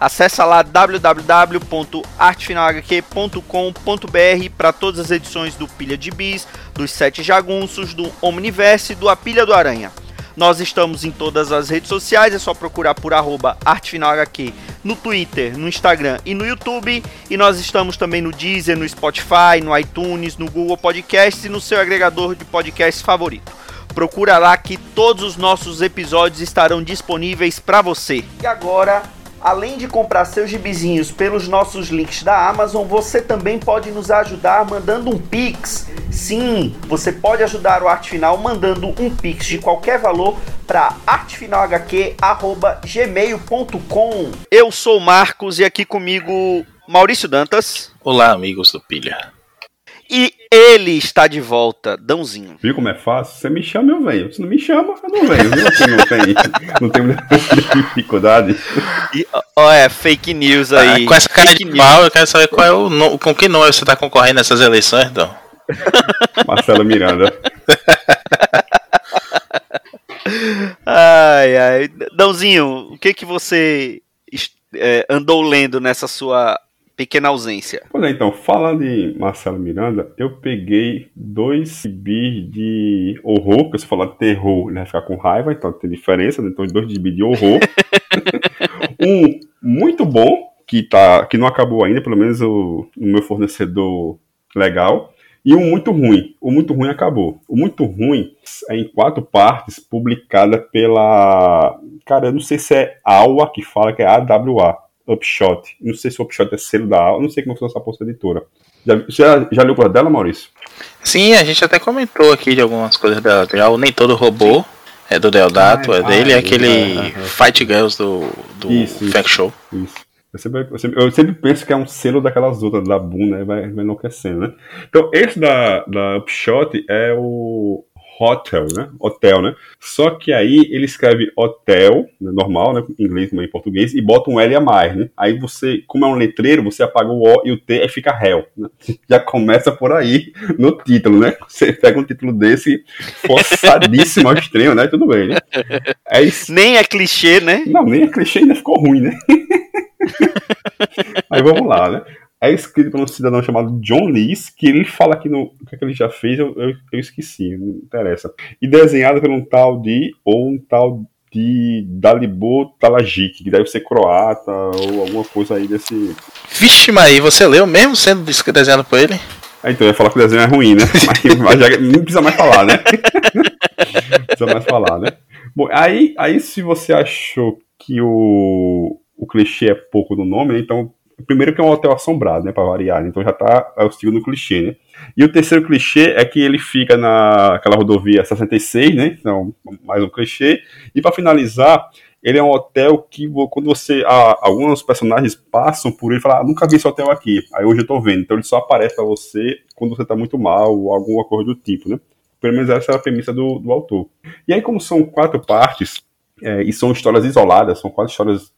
Acesse lá www.artefinalhq.com.br para todas as edições do Pilha de Bis, dos Sete Jagunços, do Omniverse e do A Pilha do Aranha. Nós estamos em todas as redes sociais, é só procurar por arroba ArtefinalHQ no Twitter, no Instagram e no YouTube. E nós estamos também no Deezer, no Spotify, no iTunes, no Google Podcasts e no seu agregador de podcasts favorito. Procura lá que todos os nossos episódios estarão disponíveis para você. E agora Além de comprar seus gibizinhos pelos nossos links da Amazon, você também pode nos ajudar mandando um Pix. Sim, você pode ajudar o Arte Final mandando um Pix de qualquer valor para artefinalhq.gmail.com. Eu sou o Marcos e aqui comigo Maurício Dantas. Olá, amigos do Pilha. E ele está de volta, Dãozinho. Viu como é fácil? Você me chama, eu venho. Se não me chama, eu não venho. Viu? Assim, não tem, não tem dificuldade. E, ó, é, fake news aí. Ah, com essa cara fake de pau, eu quero saber qual é o no... com que nome você está concorrendo nessas eleições, então. Marcelo Miranda. ai, ai. Dãozinho, o que que você é, andou lendo nessa sua pequena ausência. Pois é, então, falando de Marcelo Miranda, eu peguei dois bis de horror, que você falar terror, ele vai ficar com raiva, então tem diferença, né? então dois gibi de horror. um muito bom, que, tá, que não acabou ainda, pelo menos o, o meu fornecedor legal, e um muito ruim. O muito ruim acabou. O muito ruim é em quatro partes, publicada pela. Cara, eu não sei se é AWA que fala, que é AWA. Upshot. Não sei se o Upshot é selo da aula, não sei como funciona essa posta editora. Já, você já, já leu por dela, Maurício? Sim, a gente até comentou aqui de algumas coisas dela. Já o Nem Todo Robô é do Deodato, ah, é dele, é aquele é, é, Fight Girls do, do isso, Fact Show. Isso. Eu sempre, eu, sempre, eu sempre, penso que é um selo daquelas outras, da Boom, né? Vai, vai enlouquecendo, né? Então, esse da, da Upshot é o hotel, né? Hotel, né? Só que aí ele escreve hotel, né? normal, né? Em inglês como é em português, e bota um L a mais, né? Aí você, como é um letreiro, você apaga o O e o T e fica hell. Né? Já começa por aí no título, né? Você pega um título desse forçadíssimo ao extremo, né? Tudo bem, né? É isso. Nem é clichê, né? Não, nem é clichê, ainda ficou ruim, né? aí vamos lá, né? É escrito por um cidadão chamado John Lees, que ele fala aqui no o que, é que ele já fez, eu, eu, eu, esqueci, não interessa. E desenhado por um tal de, ou um tal de Dalibor Talajic, que deve ser croata ou alguma coisa aí desse. Vixe, mas você leu mesmo sendo desenhado por ele? Ah, então eu ia falar que o desenho é ruim, né? Mas, mas já, nem precisa mais falar, né? não precisa mais falar, né? Bom, aí, aí se você achou que o, o clichê é pouco no nome, né? então Primeiro que é um hotel assombrado, né, para variar, então já tá é o segundo clichê, né? E o terceiro clichê é que ele fica naquela rodovia 66, né? Então, mais um clichê. E para finalizar, ele é um hotel que quando você ah, alguns personagens passam por ele e falam, ah, nunca vi esse hotel aqui. Aí hoje eu tô vendo. Então ele só aparece para você quando você tá muito mal ou alguma coisa do tipo, né? Pelo menos essa é a premissa do, do autor. E aí, como são quatro partes, é, e são histórias isoladas, são quase histórias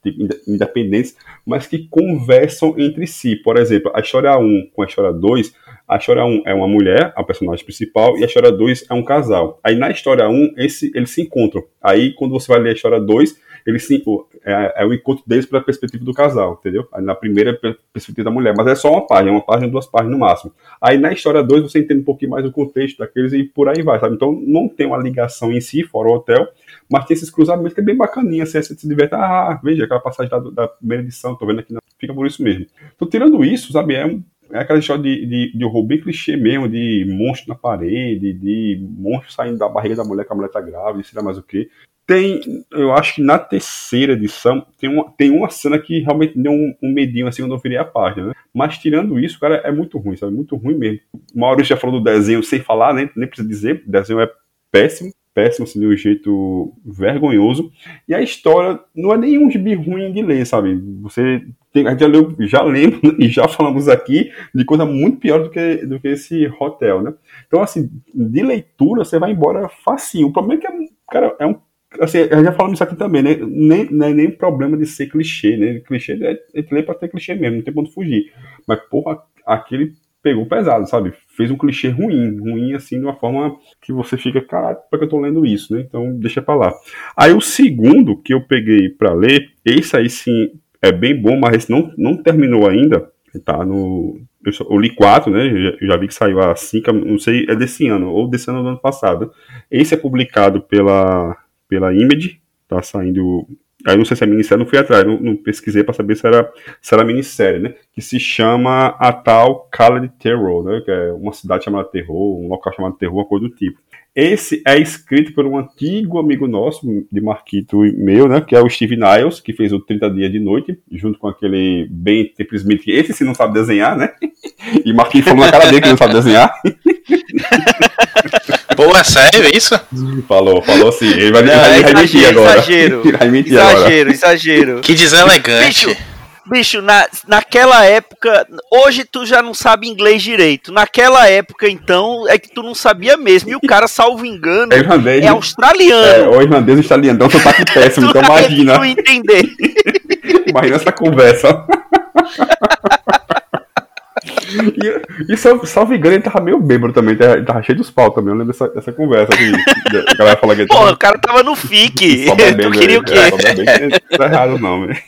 independentes, mas que conversam entre si. Por exemplo, a história 1 com a história 2, a história 1 é uma mulher, a personagem principal, e a história 2 é um casal. Aí na história 1, esse, eles se encontram. Aí quando você vai ler a história 2, eles se, é, é o encontro deles pela perspectiva do casal, entendeu? Na primeira perspectiva da mulher, mas é só uma página, uma página, duas páginas no máximo. Aí na história 2 você entende um pouquinho mais o contexto daqueles e por aí vai, sabe? Então não tem uma ligação em si, fora o hotel, mas tem esses cruzamentos que é bem bacaninha, assim, você se diverte, ah, veja aquela passagem da, da primeira edição, tô vendo aqui, não. fica por isso mesmo. Então, tirando isso, sabe, é, é aquela história de, de, de horror bem clichê mesmo, de monstro na parede, de monstro saindo da barriga da mulher que a mulher tá grávida, sei lá mais o que. Tem, eu acho que na terceira edição tem uma, tem uma cena que realmente deu um, um medinho assim quando eu virei a página, né? Mas tirando isso, cara, é muito ruim, sabe? Muito ruim mesmo. O Maurício já falou do desenho sem falar, né? Nem precisa dizer, o desenho é péssimo. péssimo, assim, de um jeito vergonhoso. E a história não é nenhum gibi ruim de ler, sabe? Você tem, já, leu, já lembra e já falamos aqui de coisa muito pior do que, do que esse hotel, né? Então, assim, de leitura você vai embora facinho. O problema é que, é, cara, é um assim, já falamos isso aqui também, né? Nem, não é nem problema de ser clichê, né? Clichê é, é ler pra ter clichê mesmo, não tem ponto fugir. Mas, porra, aquele pegou pesado, sabe? Fez um clichê ruim, ruim assim, de uma forma que você fica, caralho, por que eu tô lendo isso, né? Então, deixa pra lá. Aí o segundo que eu peguei para ler, esse aí sim é bem bom, mas esse não, não terminou ainda, tá no... Eu, eu li quatro, né? Eu já, vi que saiu a cinco, não sei, é desse ano, ou desse ano do ano passado. Esse é publicado pela, pela Image, tá saindo Aí não sei se é minissérie, não fui atrás, não, não pesquisei para saber se era, se era minissérie, né? Que se chama a tal Cala de Terror, né? Que é uma cidade chamada Terror, um local chamado Terror, uma coisa do tipo. Esse é escrito por um antigo amigo nosso, de Marquito e meu, né? Que é o Steve Niles, que fez o 30 Dias de Noite, junto com aquele Ben Smith, que esse sim não sabe desenhar, né? E Marquito falou na cara dele que não sabe desenhar. Pô, é sério isso? Falou, falou sim. Ele vai, não, vai, vai mentir agora. Exagero, vai mentir exagero, agora. exagero. Que deselegante. Bicho, bicho na, naquela época, hoje tu já não sabe inglês direito. Naquela época, então, é que tu não sabia mesmo. E o cara, salvo engano, é, irlandês, é australiano. É, o irlandês australiano, então sotaque péssimo, então imagina. Tu entender. imagina essa conversa. E, e salvo engano, ele tava meio bêbado também, ele tava cheio dos pau também. Eu lembro dessa, dessa conversa. Assim, a galera fala que Pô, tava... o cara tava no FIC. tu queria o quê? É, não tá errado, não, velho.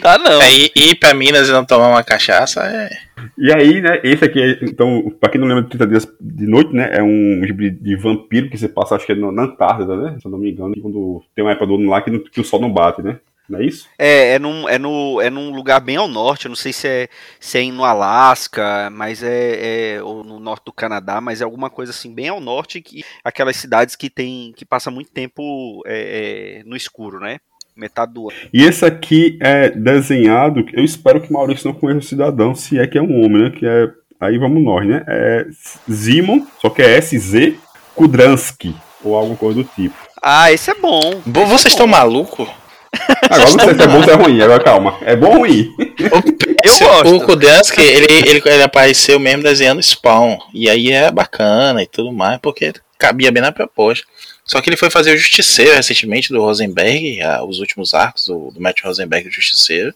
Tá não. É, ir, ir pra Minas e não tomar uma cachaça é. E aí, né, esse aqui, então, pra quem não lembra de 30 dias de noite, né, é um tipo de, de vampiro que você passa, acho que é na Antártida, né, se eu não me engano, quando tem uma época do ano lá que, que o sol não bate, né. Não é isso? É, é num, é, no, é num lugar bem ao norte. Eu não sei se é, se é no Alasca, mas é, é, ou no norte do Canadá, mas é alguma coisa assim bem ao norte que aquelas cidades que tem que passa muito tempo é, é, no escuro, né? Metade do ano. E esse aqui é desenhado. Eu espero que Maurício não conheça o cidadão, se é que é um homem, né? Que é aí vamos nós, né? É Zimon, só que é SZ Kudransky ou alguma coisa do tipo. Ah, esse é bom. Bom, vocês estão malucos? Agora não sei se é bom ou se é ruim, agora calma. É bom ou ruim? Eu gosto. O Kudansky, ele, ele, ele apareceu mesmo desenhando Spawn. E aí é bacana e tudo mais, porque cabia bem na proposta. Só que ele foi fazer o Justiceiro recentemente do Rosenberg, os últimos arcos do, do Matt Rosenberg do Justiceiro.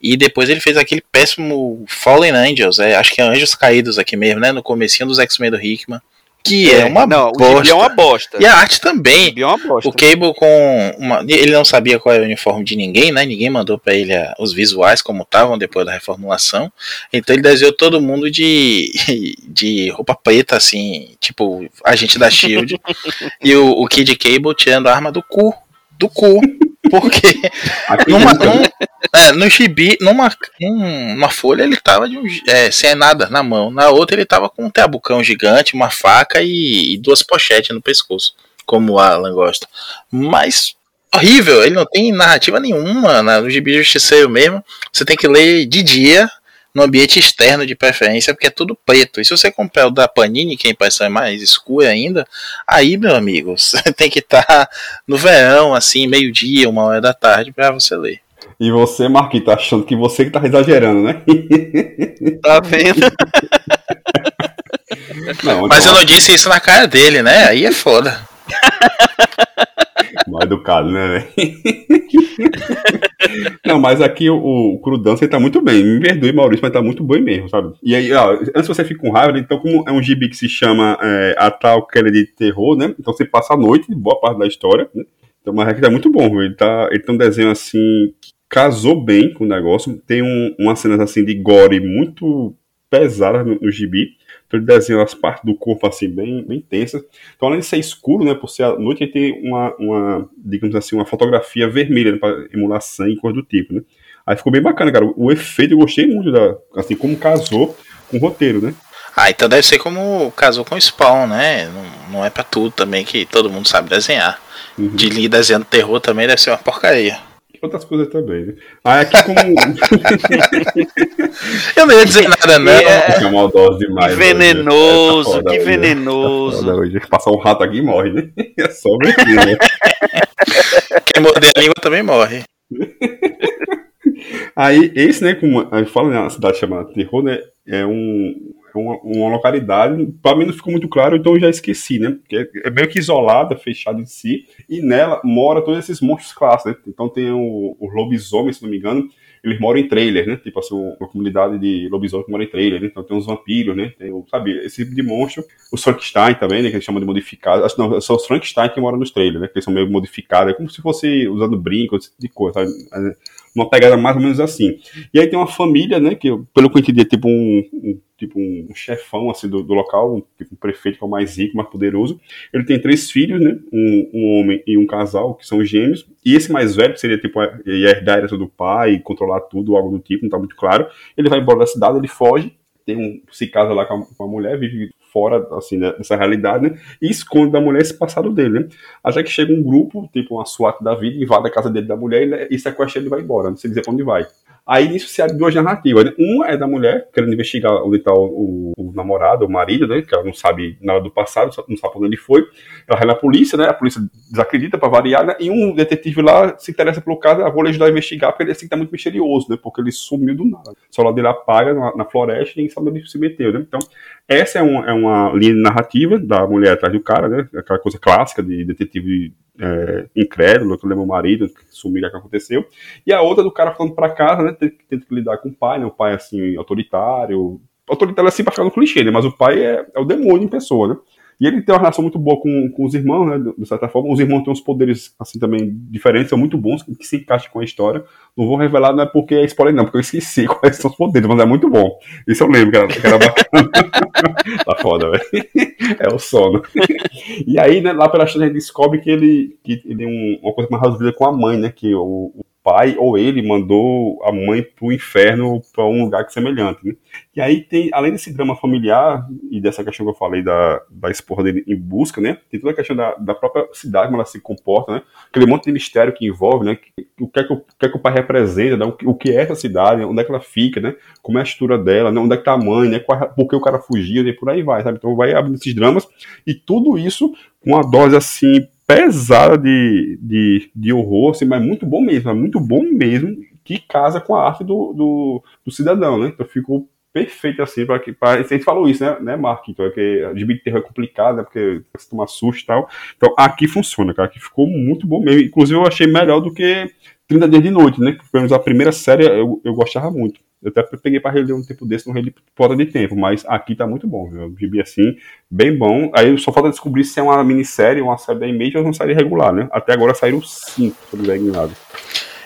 E depois ele fez aquele péssimo Fallen Angels, é, acho que é Anjos Caídos aqui mesmo, né? No comecinho dos X-Men do Hickman. Que é, é uma não, bosta. O é uma bosta. E a arte também. O, é uma bosta. o Cable com uma, ele não sabia qual era o uniforme de ninguém, né? Ninguém mandou para ele a, os visuais como estavam depois da reformulação. Então ele desenhou todo mundo de, de roupa preta assim, tipo agente da Shield. e o, o Kid Cable tirando a arma do cu, do cu. Porque numa, num, é, no gibi, numa, numa folha ele tava de um, é, sem nada na mão, na outra ele tava com um tabucão gigante, uma faca e, e duas pochetes no pescoço, como o Alan gosta. Mas horrível, ele não tem narrativa nenhuma no gibi justiceiro mesmo. Você tem que ler de dia no ambiente externo de preferência, porque é tudo preto. E se você comprar o da Panini, que a impressão é mais escura ainda, aí, meu amigo, você tem que estar tá no verão, assim, meio-dia, uma hora da tarde, para você ler. E você, Marquinhos, tá achando que você que tá exagerando, né? Tá vendo? Não, Mas eu não disse isso na cara dele, né? Aí é foda. Mal educado, né, Não, mas aqui o, o Crudança tá muito bem. Me perdoe, Maurício, mas tá muito bem mesmo, sabe? E aí, ó, antes você fica com raiva, então, como é um gibi que se chama é, A Tal de Terror, né? Então você passa a noite, boa parte da história, né? Então, mas aqui tá muito bom, ele tá, ele um desenho assim que casou bem com o negócio. Tem um, umas cenas assim de gore muito pesadas no, no gibi. Então ele desenha as partes do corpo assim, bem, bem tensas. Então, além de ser escuro, né, por ser a noite, ele tem uma, uma digamos assim, uma fotografia vermelha né, para emular sangue e coisa do tipo, né. Aí ficou bem bacana, cara. O efeito eu gostei muito, da, assim, como casou com o roteiro, né. Ah, então deve ser como casou com o Spawn, né? Não, não é para tudo também que todo mundo sabe desenhar. Uhum. De Lee desenhando terror também deve ser uma porcaria. Outras coisas também, né? Aí aqui como. eu não ia dizer nada, não. É, é maldoso demais. Que venenoso, hoje. que venenoso. Tá hoje. Passar um rato aqui e morre, né? É só mentir, né? Quem morder a língua também morre. Aí, esse, né, como a gente fala, né, a cidade chamada Terror, né, é um, uma, uma localidade, para mim não ficou muito claro, então eu já esqueci, né, porque é, meio que isolada, fechada em si, e nela mora todos esses monstros clássicos, né, então tem o, o lobisomem, se não me engano, eles moram em trailer, né? Tipo assim, uma comunidade de lobisomem que mora em trailer, né? Então tem uns vampiros, né? Tem, sabe, esse tipo de monstro. Os Frankenstein também, né? Que eles chamam de modificados. Acho não, são os Frankenstein que moram nos trailers, né? Que eles são meio modificados. É como se fosse usando brinco, esse tipo de coisa, sabe? Uma pegada mais ou menos assim. E aí tem uma família, né? Que, pelo que eu entendi, é tipo um, um tipo um chefão assim do, do local, um, tipo um prefeito que é o mais rico, mais poderoso. Ele tem três filhos, né? Um, um homem e um casal, que são gêmeos. E esse mais velho, que seria tipo herdar a herança do pai, controlar tudo, algo do tipo, não tá muito claro. Ele vai embora da cidade, ele foge, tem um, se casa lá com a, com a mulher, vive fora assim né, dessa realidade, né, e esconde da mulher esse passado dele, né, até que chega um grupo, tipo uma SWAT da vida, invade a casa dele da mulher e, e sequestra ele e vai embora, não sei dizer pra onde vai. Aí nisso se abre duas narrativas. Né? Uma é da mulher, querendo investigar onde está o, o, namorado, o marido, né? Que ela não sabe nada do passado, não sabe onde ele foi. Ela vai na polícia, né? A polícia desacredita para variar, né? E um detetive lá se interessa pelo caso, ah, vou ajudar a investigar, porque ele assim, tá muito misterioso, né? Porque ele sumiu do nada. Só lá dele apaga na, na floresta e ninguém sabe onde se meteu, né? Então, essa é, um, é uma linha narrativa da mulher atrás do cara, né? Aquela coisa clássica de detetive é, incrédulo, que lembra o marido, que sumiu o que aconteceu. E a outra do cara falando para casa, né? Tendo que lidar com o pai, né? O pai, assim, autoritário. Autoritário, assim, pra ficar no clichê, né? Mas o pai é, é o demônio em pessoa, né? E ele tem uma relação muito boa com, com os irmãos, né? De certa forma. Os irmãos têm uns poderes, assim, também diferentes, são muito bons, que se encaixam com a história. Não vou revelar, não é porque é spoiler, não, porque eu esqueci quais são os poderes, mas é muito bom. Isso eu lembro, que era, que era bacana. tá foda, velho. É o sono. E aí, né, lá pela história, a gente descobre que ele, que ele tem um, uma coisa mais resolvida com a mãe, né? Que o, o pai ou ele mandou a mãe pro inferno para um lugar é semelhante. Né? E aí tem, além desse drama familiar e dessa questão que eu falei da, da esposa dele em busca, né? Tem toda a questão da, da própria cidade, como ela se comporta, né? Aquele monte de mistério que envolve, né? O que é que o, o, que, é que o pai representa, né? o, que, o que é essa cidade, onde é que ela fica, né? Como é a estrutura dela, né? onde é que tá a mãe, né? Qual, por que o cara fugiu e por aí vai, sabe? Então vai abrindo esses dramas e tudo isso com uma dose assim pesada de, de, de horror, assim, mas muito bom mesmo, é muito bom mesmo, que casa com a arte do, do, do cidadão, né? Então ficou perfeito assim para que a gente falou isso, né, né Mark? Então é que gibi de terror é complicado, né? Porque você toma susto e tal. Então aqui funciona, cara, aqui ficou muito bom mesmo. Inclusive eu achei melhor do que 30 dias de noite, né? Pelo menos a primeira série eu, eu gostava muito. Eu até peguei para reler um tempo desse, não reli fora de tempo, mas aqui tá muito bom, viu? Gibi assim, bem bom. Aí só falta descobrir se é uma minissérie, uma série da Image ou uma série regular, né? Até agora saíram cinco, se eu não enganado.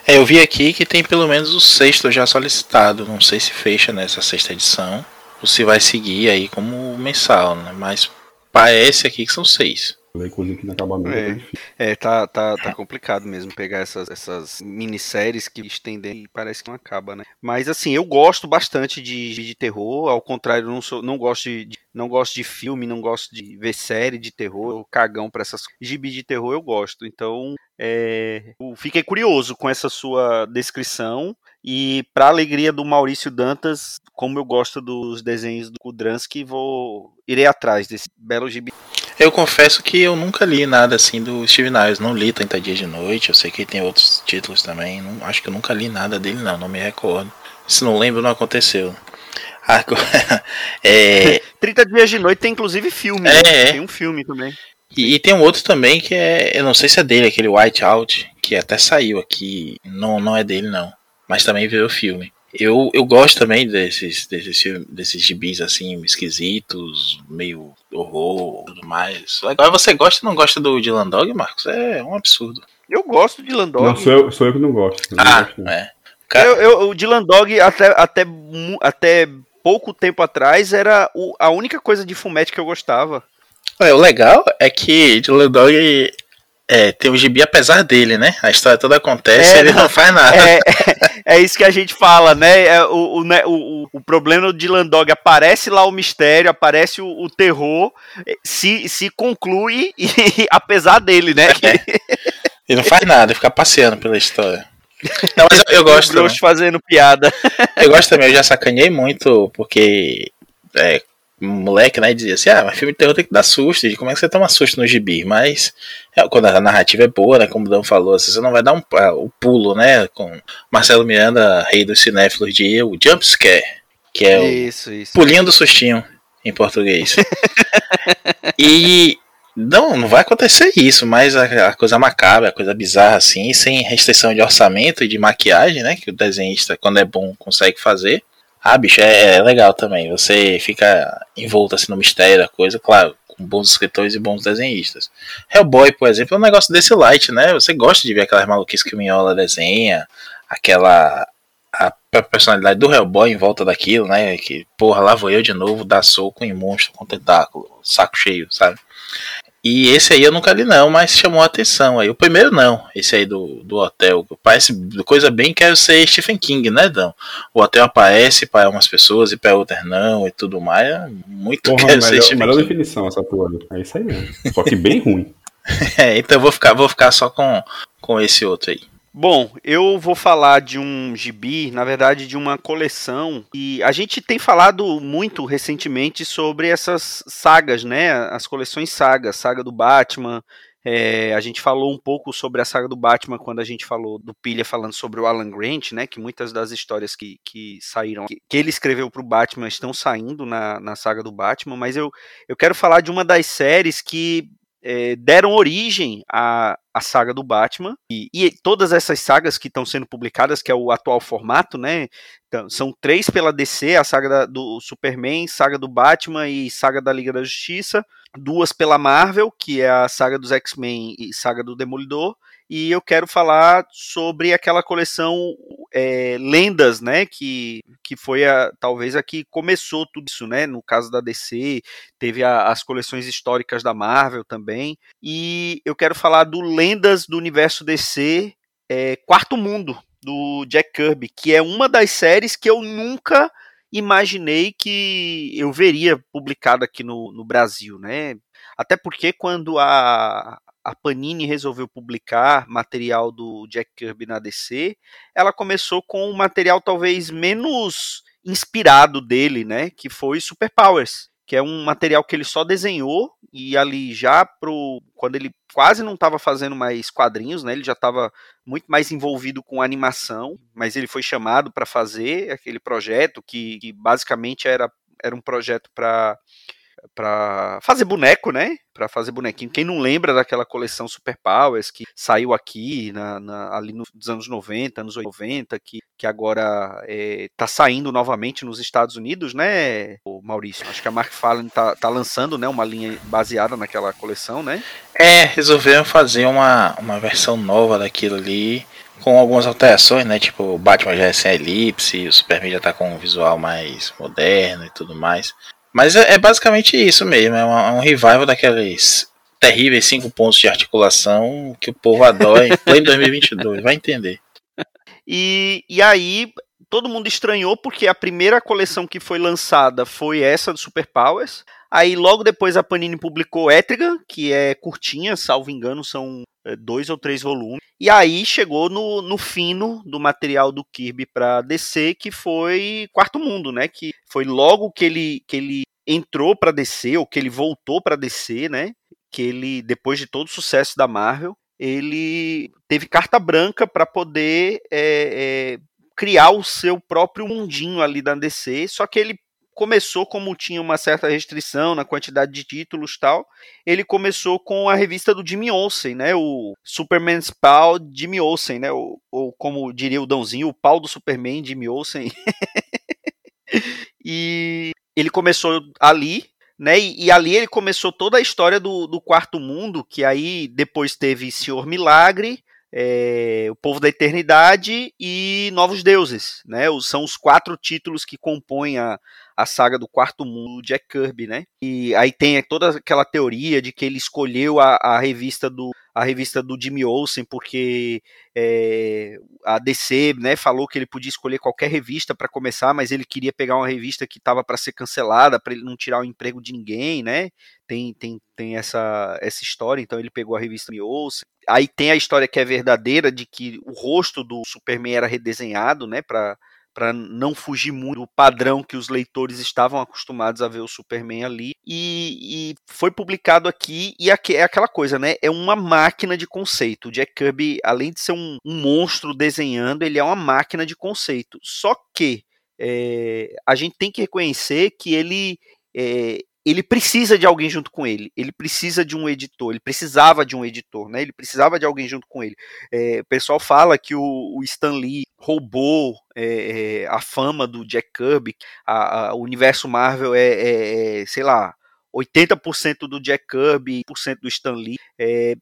É, eu vi aqui que tem pelo menos o sexto já solicitado. Não sei se fecha nessa sexta edição ou se vai seguir aí como mensal, né? Mas parece aqui que são seis coisa aqui no acabamento é, é, é tá, tá, tá complicado mesmo pegar essas, essas minisséries que estendem e parece que não acaba, né? Mas assim, eu gosto bastante de, de terror, ao contrário, não, sou, não, gosto de, não gosto de filme, não gosto de ver série de terror, eu cagão pra essas gibi de terror eu gosto. Então, é, fiquei curioso com essa sua descrição. E para alegria do Maurício Dantas, como eu gosto dos desenhos do Kudransky, vou irei atrás desse belo gibi. Eu confesso que eu nunca li nada assim do Steve Niles, não li 30 Dias de Noite, eu sei que tem outros títulos também, não, acho que eu nunca li nada dele não, não me recordo. Se não lembro, não aconteceu. Agora, é... 30 Dias de Noite tem inclusive filme, é, né? tem um filme também. E, e, tem um outro também que é, eu não sei se é dele, aquele White Out, que até saiu aqui, não, não é dele não, mas também veio o filme. Eu, eu gosto também desses, desses, desses gibis assim, esquisitos, meio horror tudo mais. Agora você gosta ou não gosta do Dylan Dog, Marcos? É um absurdo. Eu gosto de Dylan Dog. Não, sou eu, sou eu que não gosto. Não ah, gosto, é. Cara... Eu, eu, o Dylan Dog, até, até, até pouco tempo atrás, era o, a única coisa de fumete que eu gostava. É, o legal é que Dylan Dog é, tem o gibi apesar dele, né? A história toda acontece é, e ele não, não faz nada. É, é, isso que a gente fala, né? É, o, o, né, o, o problema do Dylan Dog aparece lá o mistério, aparece o, o terror, se, se conclui e, apesar dele, né? É. Ele não faz nada, fica passeando pela história. Não, mas eu, eu gosto. Grosso fazendo piada. Eu gosto também, eu já sacaneei muito, porque é, moleque, né, dizia assim, ah, mas filme de terror tem que dar susto, como é que você toma susto no gibi? Mas é, quando a narrativa é boa, né, como o Dan falou, assim, você não vai dar um, ah, o pulo, né, com Marcelo Miranda, rei dos cinéfilos, de o jump scare, que é isso, o isso. pulinho do sustinho em português. e não, não vai acontecer isso, mas a, a, coisa macabra, a coisa bizarra assim, sem restrição de orçamento e de maquiagem, né, que o desenhista, quando é bom, consegue fazer. Ah, bicho, é, é, legal também. Você fica envolto assim no mistério da coisa, claro, com bons escritores e bons desenhistas. Hellboy, por exemplo, é um negócio desse light, né? Você gosta de ver aquelas maluquices que o Minhola desenha, aquela. a personalidade do Hellboy em volta daquilo, né? Que, porra, lá vou eu de novo dar soco em monstro com tentáculo, saco cheio, sabe? E esse aí eu nunca li não, mas chamou a atenção aí. O primeiro não, esse aí do, do hotel. Parece coisa bem quero ser Stephen King, né, Dão? O hotel aparece para umas pessoas e para outras não e tudo mais. É muito porra, quero melhor, ser Stephen melhor King. definição essa porra. É isso aí mesmo. Só que bem ruim. É, então eu vou ficar, vou ficar só com, com esse outro aí. Bom, eu vou falar de um gibi, na verdade de uma coleção, e a gente tem falado muito recentemente sobre essas sagas, né? As coleções sagas, saga do Batman. É, a gente falou um pouco sobre a saga do Batman quando a gente falou do Pilha falando sobre o Alan Grant, né? Que muitas das histórias que, que saíram, que, que ele escreveu para o Batman estão saindo na, na saga do Batman, mas eu, eu quero falar de uma das séries que é, deram origem à, à saga do Batman e, e, todas essas sagas que estão sendo publicadas, que é o atual formato, né? Então, são três pela DC, a saga da, do Superman, saga do Batman e saga da Liga da Justiça, duas pela Marvel, que é a saga dos X-Men e saga do Demolidor, e eu quero falar sobre aquela coleção é, Lendas, né, que, que foi a, talvez a que começou tudo isso, né, no caso da DC, teve a, as coleções históricas da Marvel também, e eu quero falar do Lendas do Universo DC é, Quarto Mundo, do Jack Kirby, que é uma das séries que eu nunca imaginei que eu veria publicada aqui no, no Brasil, né, até porque quando a, a Panini resolveu publicar material do Jack Kirby na DC, ela começou com um material talvez menos inspirado dele, né, que foi Superpowers, que é um material que ele só desenhou e ali já pro quando ele quase não estava fazendo mais quadrinhos, né, ele já estava muito mais envolvido com animação, mas ele foi chamado para fazer aquele projeto que, que basicamente era era um projeto para para fazer boneco, né? Para fazer bonequinho. Quem não lembra daquela coleção Super Powers que saiu aqui na, na, ali nos anos 90, anos 90, que, que agora é, tá saindo novamente nos Estados Unidos, né, Maurício? Acho que a Mark tá, tá lançando, né, uma linha baseada naquela coleção, né? É, resolveram fazer uma, uma versão nova daquilo ali com algumas alterações, né? Tipo, o Batman já é sem elipse, o Superman já tá com um visual mais moderno e tudo mais. Mas é, é basicamente isso mesmo, é, é um revival daqueles terríveis cinco pontos de articulação que o povo adora em pleno 2022, vai entender. E, e aí, todo mundo estranhou porque a primeira coleção que foi lançada foi essa do Super Powers. Aí logo depois a Panini publicou Etrigan, que é curtinha, salvo engano, são dois ou três volumes. E aí chegou no, no fino do material do Kirby para DC, que foi Quarto Mundo, né? Que foi logo que ele, que ele entrou para DC, ou que ele voltou para DC, né? Que ele, depois de todo o sucesso da Marvel, ele teve carta branca para poder é, é, criar o seu próprio mundinho ali da DC, só que ele começou como tinha uma certa restrição na quantidade de títulos tal, ele começou com a revista do Jimmy Olsen, né, o Superman's pau Jimmy Olsen, né, ou, ou como diria o Dãozinho, o pau do Superman Jimmy Olsen. e ele começou ali, né, e, e, ali ele começou toda a história do, do Quarto Mundo, que aí depois teve Senhor Milagre, é, o Povo da Eternidade e Novos Deuses, né? São os quatro títulos que compõem a, a saga do Quarto Mundo Jack Kirby, né? E aí tem toda aquela teoria de que ele escolheu a, a revista do a revista do Jimmy Olsen, porque é, a DC né, falou que ele podia escolher qualquer revista para começar, mas ele queria pegar uma revista que estava para ser cancelada, para ele não tirar o emprego de ninguém, né? Tem, tem, tem essa, essa história, então ele pegou a revista Jimmy Olsen. Aí tem a história que é verdadeira de que o rosto do Superman era redesenhado, né, para para não fugir muito do padrão que os leitores estavam acostumados a ver o Superman ali. E, e foi publicado aqui, e aqui, é aquela coisa, né? É uma máquina de conceito. O Jack Kirby, além de ser um, um monstro desenhando, ele é uma máquina de conceito. Só que é, a gente tem que reconhecer que ele. É, ele precisa de alguém junto com ele, ele precisa de um editor, ele precisava de um editor, né? Ele precisava de alguém junto com ele. É, o pessoal fala que o, o Stan Lee roubou é, é, a fama do Jack Kirby. A, a, o universo Marvel é, é, é sei lá, 80% do Jack Kirby, 1% do Stan Lee. É,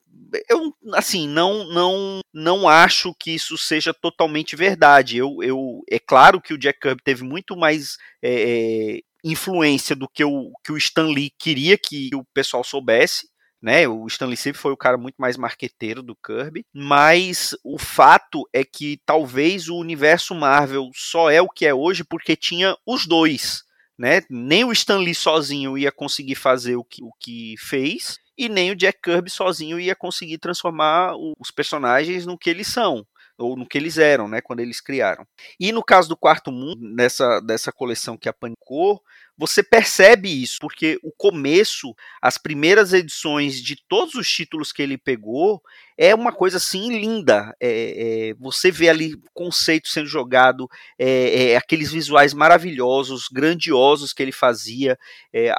eu, assim, não, não, não acho que isso seja totalmente verdade. Eu, eu, é claro que o Jack Kirby teve muito mais é, é influência do que o, que o Stan Lee queria que o pessoal soubesse né? O Stanley sempre foi o cara muito mais marqueteiro do Kirby, mas o fato é que talvez o universo Marvel só é o que é hoje porque tinha os dois, né? Nem o Stanley sozinho ia conseguir fazer o que, o que fez, e nem o Jack Kirby sozinho ia conseguir transformar os personagens no que eles são ou no que eles eram, né, quando eles criaram. E no caso do Quarto Mundo, nessa dessa coleção que apanicou, você percebe isso, porque o começo, as primeiras edições de todos os títulos que ele pegou, é uma coisa assim linda. É, é, você vê ali conceito sendo jogado, é, é aqueles visuais maravilhosos, grandiosos que ele fazia. É,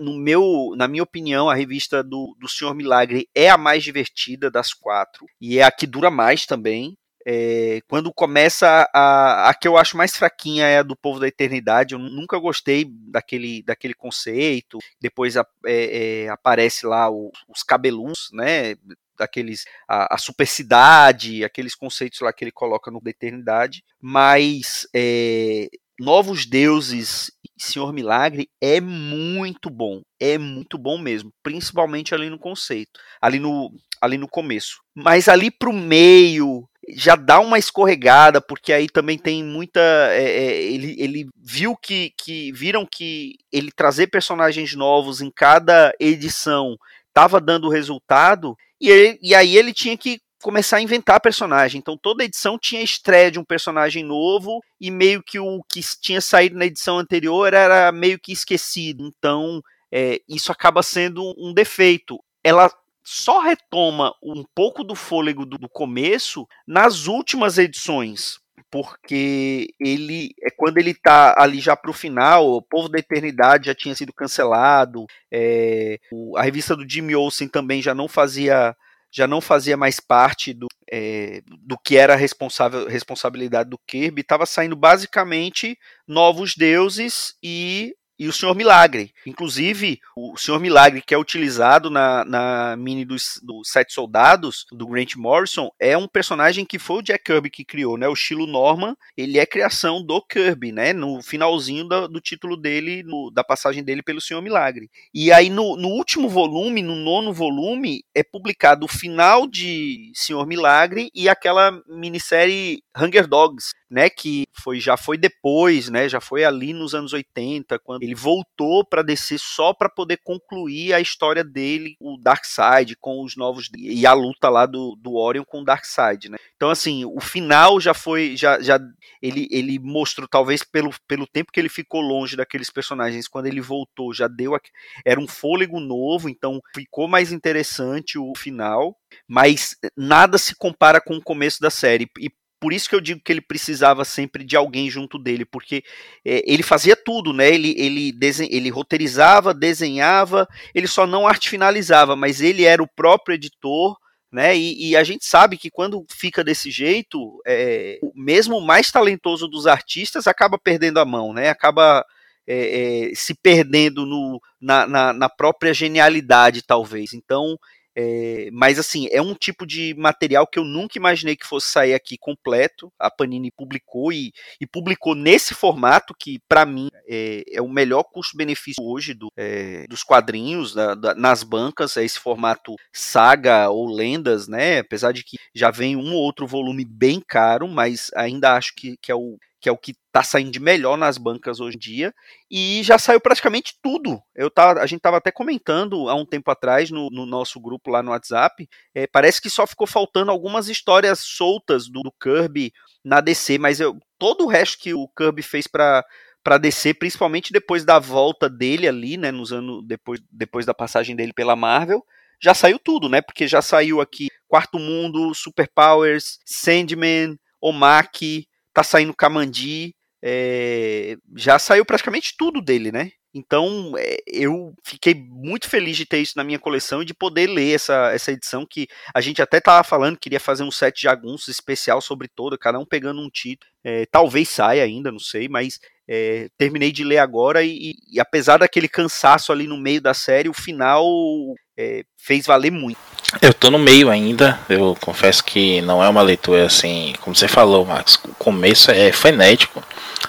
no meu, na minha opinião, a revista do, do Senhor Milagre é a mais divertida das quatro e é a que dura mais também. É, quando começa a, a que eu acho mais fraquinha é a do povo da eternidade. Eu nunca gostei daquele, daquele conceito. Depois a, é, é, aparece lá o, os cabeluns, né? Daqueles a, a supercidade, aqueles conceitos lá que ele coloca no da eternidade. Mas é, Novos Deuses Senhor Milagre é muito bom. É muito bom mesmo. Principalmente ali no conceito. Ali no, ali no começo. Mas ali pro meio, já dá uma escorregada, porque aí também tem muita. É, é, ele, ele viu que, que. Viram que ele trazer personagens novos em cada edição estava dando resultado, e, ele, e aí ele tinha que começar a inventar personagem. Então toda edição tinha estreia de um personagem novo e meio que o que tinha saído na edição anterior era meio que esquecido. Então é, isso acaba sendo um defeito. Ela só retoma um pouco do fôlego do, do começo nas últimas edições, porque ele é quando ele tá ali já para o final, o Povo da Eternidade já tinha sido cancelado, é, o, a revista do Jimmy Olsen também já não fazia já não fazia mais parte do, é, do que era responsável, responsabilidade do Kirby, estava saindo basicamente Novos Deuses e e o Senhor Milagre. Inclusive, o Senhor Milagre, que é utilizado na, na mini dos, dos Sete Soldados, do Grant Morrison, é um personagem que foi o Jack Kirby que criou, né? O estilo Norman, ele é criação do Kirby, né? No finalzinho do, do título dele, no, da passagem dele pelo Senhor Milagre. E aí, no, no último volume, no nono volume, é publicado o final de Senhor Milagre e aquela minissérie Hunger Dogs, né, que foi já foi depois, né, já foi ali nos anos 80, quando ele voltou para descer só para poder concluir a história dele, o Darkseid com os novos e a luta lá do, do Orion com o Darkseid, né? Então assim, o final já foi já, já ele, ele mostrou talvez pelo, pelo tempo que ele ficou longe daqueles personagens, quando ele voltou, já deu era um fôlego novo, então ficou mais interessante o final, mas nada se compara com o começo da série. E por isso que eu digo que ele precisava sempre de alguém junto dele, porque é, ele fazia tudo, né? Ele, ele, ele roteirizava, desenhava, ele só não arte finalizava, mas ele era o próprio editor, né? E, e a gente sabe que quando fica desse jeito, é, mesmo o mais talentoso dos artistas acaba perdendo a mão, né? Acaba é, é se perdendo no, na, na, na própria genialidade, talvez. Então É, mas assim, é um tipo de material que eu nunca imaginei que fosse sair aqui completo. A Panini publicou e, e publicou nesse formato que, para mim, é, é, o melhor custo-benefício hoje do, é, dos quadrinhos da, da, nas bancas. É esse formato saga ou lendas, né? Apesar de que já vem um ou outro volume bem caro, mas ainda acho que, que é o que é o que está saindo de melhor nas bancas hoje em dia, e já saiu praticamente tudo. Eu tava, a gente estava até comentando há um tempo atrás no, no nosso grupo lá no WhatsApp, é, parece que só ficou faltando algumas histórias soltas do, do Kirby na DC, mas eu, todo o resto que o Kirby fez para para DC, principalmente depois da volta dele ali, né, nos anos depois, depois da passagem dele pela Marvel, já saiu tudo, né? Porque já saiu aqui Quarto Mundo, Superpowers, Sandman, Omaki, tá saindo Kamandi, é, já saiu praticamente tudo dele, né? Então é, eu fiquei muito feliz de ter isso na minha coleção e de poder ler essa, essa edição que a gente até tava falando, queria fazer um set de jagunços especial sobre toda, cada um pegando um título. É, talvez saia ainda, não sei, mas é, terminei de ler agora e, e, apesar daquele cansaço ali no meio da série, o final é, fez valer muito. Eu tô no meio ainda, eu confesso que não é uma leitura assim, como você falou, Max, o começo é frenético,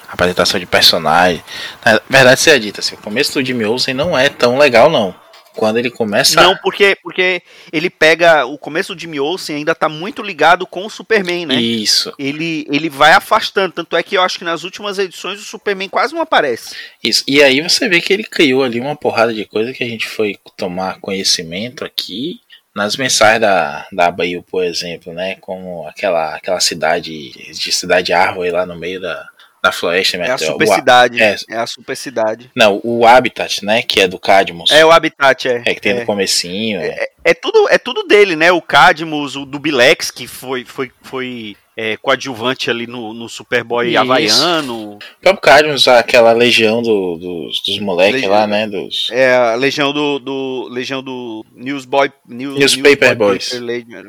a apresentação de personagem. Na verdade, seja dita, assim, o começo do Jimmy Olsen não é tão legal, não quando ele começa. Não, porque, porque ele pega. O começo do Jimmy Olsen ainda tá muito ligado com o Superman, né? Isso. Ele, ele vai afastando. Tanto é que eu acho que nas últimas edições o Superman quase não aparece. Isso. E aí você vê que ele criou ali uma porrada de coisa que a gente foi tomar conhecimento aqui. Nas mensagens da, da Abail, por exemplo, né? Como aquela, aquela cidade de cidade árvore lá no meio da, da floresta É a super cidade. É, é, a super cidade. Não, o Habitat, né? Que é do Cadmus. É o Habitat, é. É que tem é. no comecinho. É, é, é, tudo, é tudo dele, né? O Cadmus, o do Bilex, que foi, foi, foi é, coadjuvante ali no, no Superboy Isso. havaiano. O próprio Cadmus, aquela legião do, dos, dos moleques lá, né? Dos... É, a legião do, do legião do Newsboy, News, Newspaper Boys.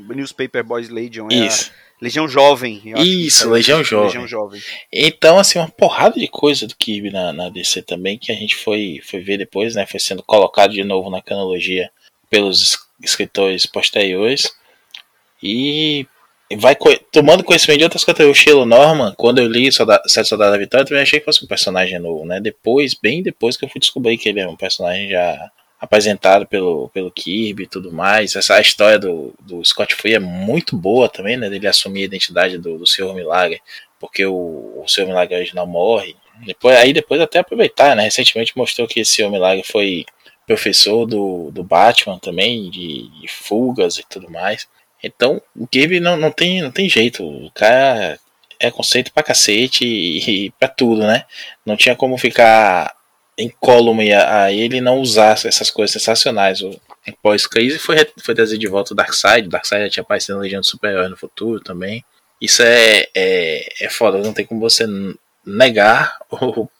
Newspaper Boys Legion. Isso. A, Legião Jovem. Isso, Legião Jovem. Legião Jovem. Então, assim, uma porrada de coisa do Kirby na, na DC também, que a gente foi, foi ver depois, né? Foi sendo colocado de novo na cronologia pelos escritores posteriores. E vai co tomando conhecimento de outras coisas. O Sheila Norman, quando eu li Sete Soldados da Vitória, eu também achei que fosse um personagem novo, né? Depois, bem depois que eu fui descobrir que ele é um personagem já apresentado pelo, pelo Kirby e tudo mais. Essa história do, do Scott Free é muito boa também, né? Dele assumir a identidade do, do Senhor Milagre, porque o, o Senhor Milagre original morre. Depois, aí depois até aproveitar, né? Recentemente mostrou que esse Senhor Milagre foi professor do, do Batman também, de, de fugas e tudo mais. Então, o Kirby não, não, tem, não tem jeito. O cara é conceito pra cacete e, e pra tudo, né? Não tinha como ficar incólume a, a ele não usar essas coisas sensacionais. O pós-crise foi, foi trazer de volta o Darkseid. O Darkseid já tinha aparecido na Legião Superior no futuro também. Isso é, é, é foda, não tem como você negar ou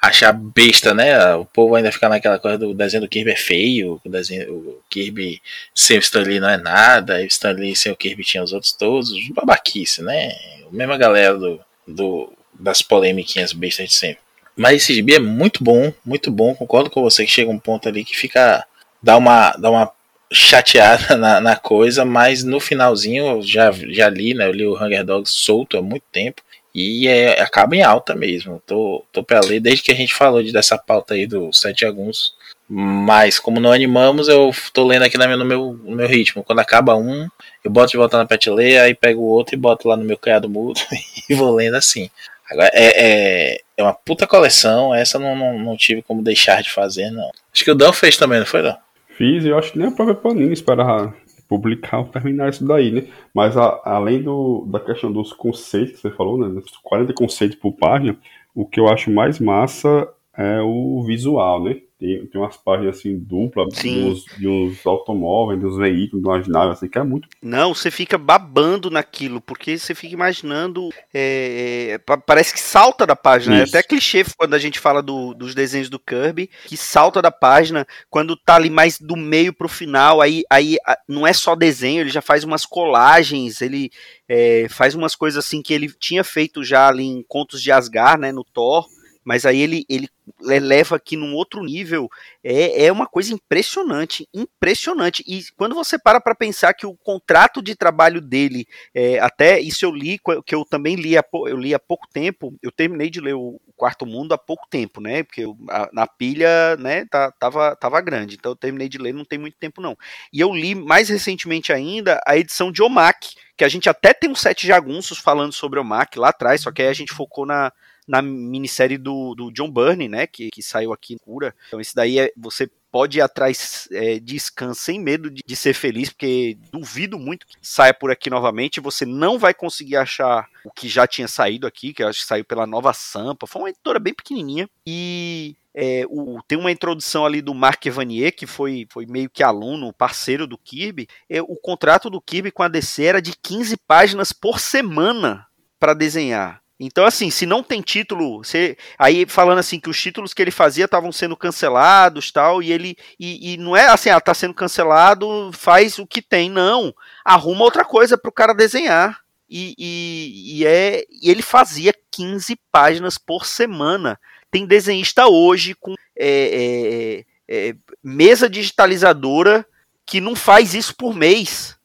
achar besta, né? O povo ainda fica naquela coisa do desenho do Kirby é feio, o, desenho, o Kirby sem o Stanley não é nada, o Stanley sem o Kirby tinha os outros todos, babaquice, né? A mesma galera do, do, das polêmicas bestas de sempre. Mas esse gibi é muito bom, muito bom. Concordo com você que chega um ponto ali que fica. dá uma, dá uma chateada na, na coisa, mas no finalzinho eu já, já li, né? Eu li o Hunger Dogs solto há muito tempo. E é, acaba em alta mesmo. Tô, tô pra ler desde que a gente falou de, dessa pauta aí do Sete Aguns. Mas como não animamos, eu tô lendo aqui no meu, no meu ritmo. Quando acaba um, eu boto de volta na prateleira, aí pego o outro e boto lá no meu criado mudo e vou lendo assim. Agora, é, é, é uma puta coleção, essa não, não, não, tive como deixar de fazer, não. Acho que o Dan fez também, não foi, Dan? Fiz, eu acho que nem a própria Panini espera publicar ou terminar isso daí, né? Mas a, além do, da questão dos conceitos que você falou, né? 40 conceitos por página, o que eu acho mais massa é o visual, né? Tem, tem umas páginas assim duplas de uns, de uns, automóveis, dos veículos, de umas naves, assim, que é muito. Não, você fica babando naquilo, porque você fica imaginando. É, é, parece que salta da página. É até clichê quando a gente fala do, dos desenhos do Kirby, que salta da página quando tá ali mais do meio pro final. Aí, aí não é só desenho, ele já faz umas colagens, ele é, faz umas coisas assim que ele tinha feito já ali em Contos de Asgard, né, no Thor mas aí ele, ele leva aqui num outro nível. É, é uma coisa impressionante, impressionante. E quando você para para pensar que o contrato de trabalho dele, é, até isso eu li, que eu também li há, eu li há pouco tempo, eu terminei de ler o Quarto Mundo há pouco tempo, né? Porque eu, a, na pilha, né, tá, tava, tava grande, então eu terminei de ler não tem muito tempo não. E eu li mais recentemente ainda a edição de Omak, que a gente até tem um sete jagunços falando sobre Omak lá atrás, só que aí a gente focou na, na minissérie do, do John Byrne, né, que, que saiu aqui em cura. Então esse daí é, você pode ir atrás é, de Scan sem medo de, de, ser feliz, porque duvido muito que saia por aqui novamente. Você não vai conseguir achar o que já tinha saído aqui, que acho que saiu pela Nova Sampa. Foi uma editora bem pequenininha. E é, o, tem uma introdução ali do Mark Evanier, que foi, foi meio que aluno, parceiro do Kirby. É, o contrato do Kirby com a DC era de 15 páginas por semana para desenhar. Então, assim, se não tem título, você, aí falando assim que os títulos que ele fazia estavam sendo cancelados tal, e ele. E, e, não é assim, ah, tá sendo cancelado, faz o que tem. Não. Arruma outra coisa pro cara desenhar. E, e, e é, e ele fazia 15 páginas por semana. Tem desenhista hoje com é, é, é, mesa digitalizadora que não faz isso por mês.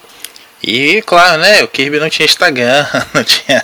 E claro, né? O Kirby não tinha Instagram, não tinha.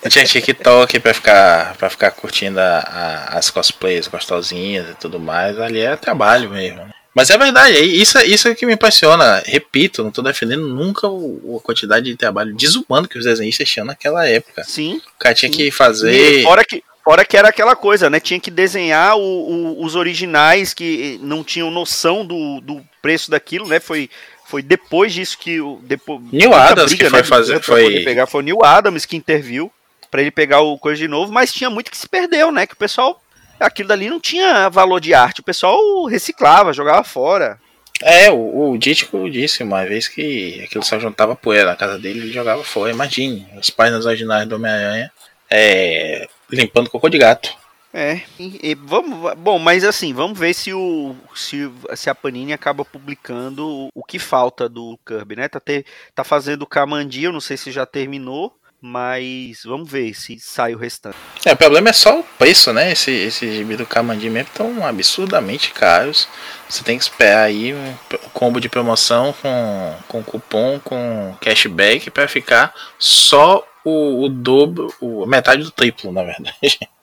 não tinha TikTok pra ficar, pra ficar curtindo a, a, as cosplays gostosinhas e tudo mais. Ali é trabalho mesmo. Mas é verdade, isso, isso é que me impressiona. Repito, não estou defendendo nunca o, a quantidade de trabalho desumano que os desenhistas tinham naquela época. Sim. O cara tinha sim. que fazer. E fora que, Fora que era aquela coisa, né? Tinha que desenhar o, o, os originais que não tinham noção do, do preço daquilo, né? Foi, foi depois disso que o depois Neil Adams briga, que foi né, fazer foi pegar foi o Neil Adams que interviu para ele pegar o coisa de novo, mas tinha muito que se perdeu, né? Que o pessoal aquilo dali não tinha valor de arte, o pessoal reciclava, jogava fora. É, o, o Dítico disse uma vez que aquilo só juntava poeira na casa dele e jogava fora. Imagine, os páginas originais do Homem-Aranha é, limpando cocô de gato. É, e, vamos, bom, mas assim, vamos ver se o se, se a Panini acaba publicando o, o que falta do Kirby, né? Tá, ter, tá fazendo o Kamandi, eu não sei se já terminou, mas vamos ver se sai o restante. É, o problema é só o preço, né? Esse, esse gibi do Kamandi mesmo estão absurdamente caros. Você tem que esperar aí um combo de promoção com, com cupom, com cashback para ficar só o, o dobro, o, metade do triplo, na verdade.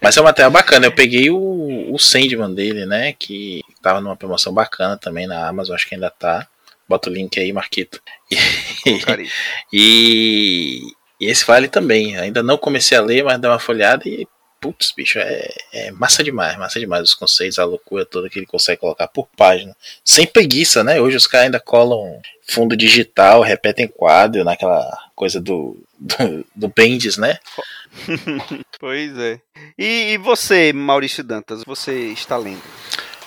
Mas é uma tela bacana. Eu peguei o, o Sandman dele, né? Que tava numa promoção bacana também na Amazon, acho que ainda tá. Bota o link aí, Marquito. E, e, e, esse vale também. Ainda não comecei a ler, mas dá uma folhada e. Putz, bicho, é, é massa demais, massa demais os conceitos, a loucura toda que ele consegue colocar por página. Sem preguiça, né? Hoje os caras ainda colam fundo digital, repetem quadro naquela coisa do, do, do Bendis, né? pois é. E, e, você, Maurício Dantas, você está lendo?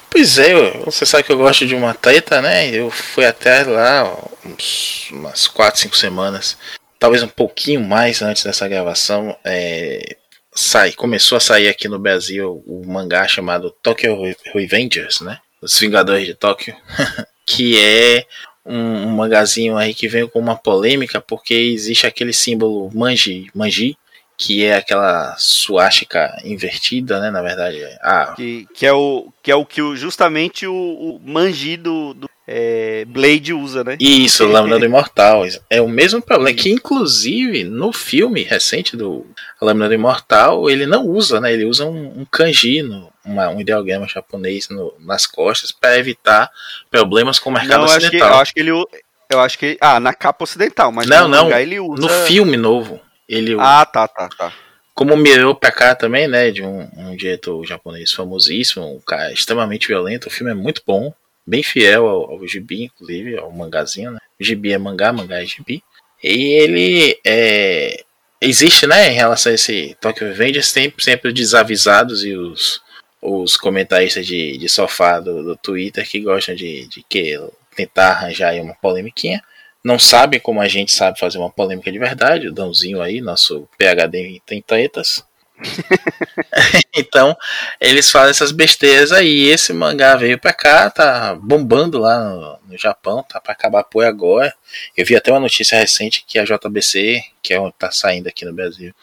Pois é, você sabe que eu gosto de uma treta, né? Eu fui até lá uns, umas 4, 5 semanas, talvez um pouquinho mais antes dessa gravação. É, sai, começou a sair aqui no Brasil o mangá chamado Tokyo Revengers, né? Os Vingadores de Tóquio, que é um, um magazinho aí que veio com uma polêmica porque existe aquele símbolo manji, manji que é aquela suástica invertida, né? Na verdade, ah. que, que é o que é o que o, justamente o, o manji do, do é, Blade usa, né? Isso, Lâmina do Imortal. É o mesmo problema que, inclusive, no filme recente do Lâmina do Imortal, ele não usa, né? Ele usa um, um kanji, no, uma, um ideograma japonês no, nas costas para evitar problemas com o mercado não, ocidental. Eu acho que, eu acho que ele eu acho que ah na capa ocidental, mas não, não, ele usa no filme novo. Ele Ah, tá, tá, tá. Como mirou pra cá também, né? De um, um diretor japonês famosíssimo, um cara extremamente violento. O filme é muito bom, bem fiel ao, ao gibi, inclusive, ao mangazinho, né? Gibi é mangá, mangá é gibi. E ele é, existe, né, em relação a esse Tokyo Revengers, sempre, sempre desavisados e os, os comentaristas de, de sofá do, do Twitter que gostam de, de que tentar arranjar aí uma polemiquinha não sabem como a gente sabe fazer uma polêmica de verdade. O Dãozinho aí, nosso PHD tem tretas. então, eles fazem essas besteiras aí. Esse mangá veio pra cá, tá bombando lá no, no Japão, tá pra acabar por agora. Eu vi até uma notícia recente que a JBC, que é onde tá saindo aqui no Brasil,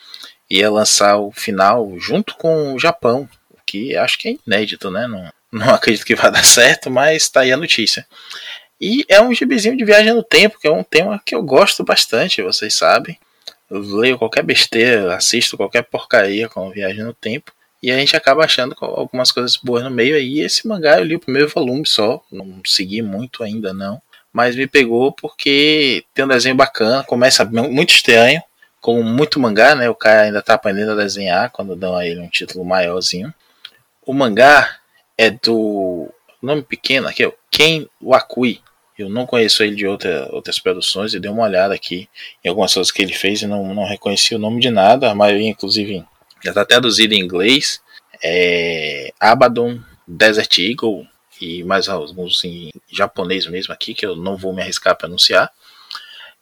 ia lançar o final junto com o Japão, o que acho que é inédito, né? Não, não acredito que vai dar certo, mas tá aí a notícia. E é um gibizinho de viagem no tempo, que é um tema que eu gosto bastante, vocês sabem. Eu leio qualquer besteira, assisto qualquer porcaria com viagem no tempo. E a gente acaba achando algumas coisas boas no meio aí. Esse mangá eu li o primeiro volume só, não segui muito ainda não. Mas me pegou porque tem um desenho bacana, começa muito estranho, como muito mangá, né? O cara ainda tá aprendendo a desenhar quando dão a ele um título maiorzinho. O mangá é do nome pequeno aqui, é o Ken Wakui. Eu não conheço ele de outra, outras produções e dei uma olhada aqui em algumas coisas que ele fez e não, não reconheci o nome de nada. A maioria, inclusive, já está traduzido em inglês. É Abaddon Desert Eagle e mais alguns em japonês mesmo aqui, que eu não vou me arriscar para anunciar.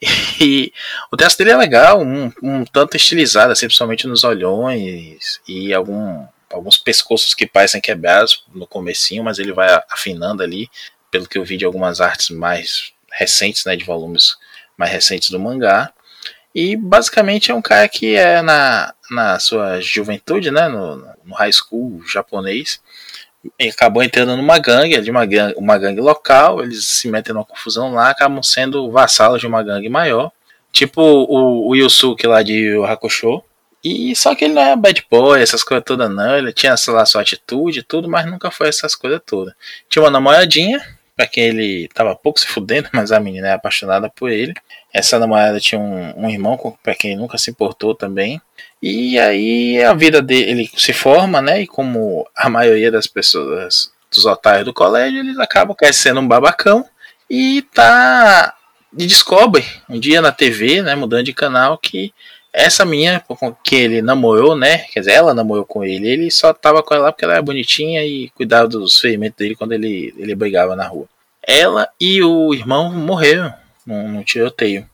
E o texto dele é legal, um, um tanto estilizado, assim, principalmente nos olhões e algum, alguns pescoços que parecem quebrados no comecinho, mas ele vai afinando ali pelo que eu vi de algumas artes mais recentes, né, de volumes mais recentes do mangá. E basicamente é um cara que é na, na sua juventude, né, no, no high school japonês, acabou entrando numa gangue, de uma gangue, uma gangue local, eles se metem numa confusão lá, acabam sendo vassalos de uma gangue maior, tipo o, o Yusuke lá de Hakusho. E só que ele não é bad boy, essas coisas todas não, ele tinha sei lá, sua atitude e tudo, mas nunca foi essas coisas todas. Tinha uma namoradinha, para quem ele tava pouco se fudendo, mas a menina é apaixonada por ele. Essa namorada tinha um, um irmão para quem ele nunca se importou também. E aí a vida dele se forma, né? E como a maioria das pessoas, dos otários do colégio, eles acabam sendo um babacão e tá e descobre um dia na TV, né, mudando de canal, que essa com que ele namorou, né? Quer dizer, ela namorou com ele. Ele só tava com ela porque ela era bonitinha e cuidava dos ferimentos dele quando ele, ele brigava na rua. Ela e o irmão morreram num, num tiroteio.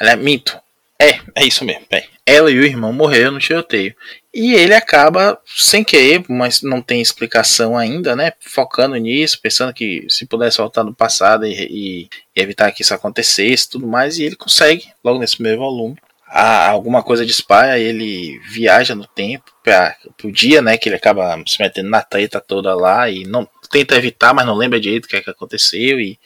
Aliás, minto. É, é isso mesmo. É. Ela e o irmão morreram no tiroteio. E ele acaba, sem querer, mas não tem explicação ainda, né? Focando nisso, pensando que se pudesse voltar no passado e, e, e evitar que isso acontecesse tudo mais. E ele consegue, logo nesse primeiro volume, a, alguma coisa dispara, ele viaja no tempo para o dia, né, que ele acaba se metendo na treta toda lá e não tenta evitar, mas não lembra direito o que, é que aconteceu e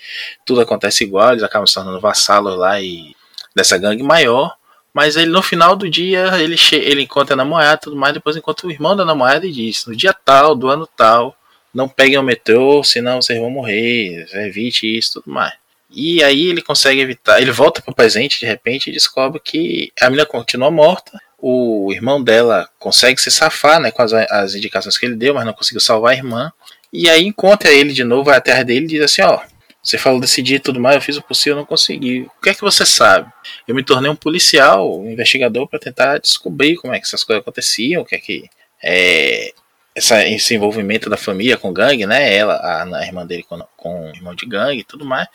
tudo acontece igual, eles acabam se tornando vassalos lá e dessa gangue maior. Mas ele no final do dia ele, ele encontra a namorada tudo mais, depois encontra o irmão da namorada e diz: no dia tal, do ano tal, não peguem o metrô, senão vocês vão morrer, evite isso tudo mais. E aí ele consegue evitar, ele volta para o presente de repente e descobre que a menina continua morta. O irmão dela consegue se safar né, com as, as indicações que ele deu, mas não conseguiu salvar a irmã. E aí encontra ele de novo, vai à terra dele e diz assim: Ó, você falou desse dia e tudo mais, eu fiz o possível, não consegui. O que é que você sabe? Eu me tornei um policial, um investigador, para tentar descobrir como é que essas coisas aconteciam, o que é que. É, essa, esse envolvimento da família com gangue, né? Ela, a, a irmã dele com, com o irmão de gangue e tudo mais.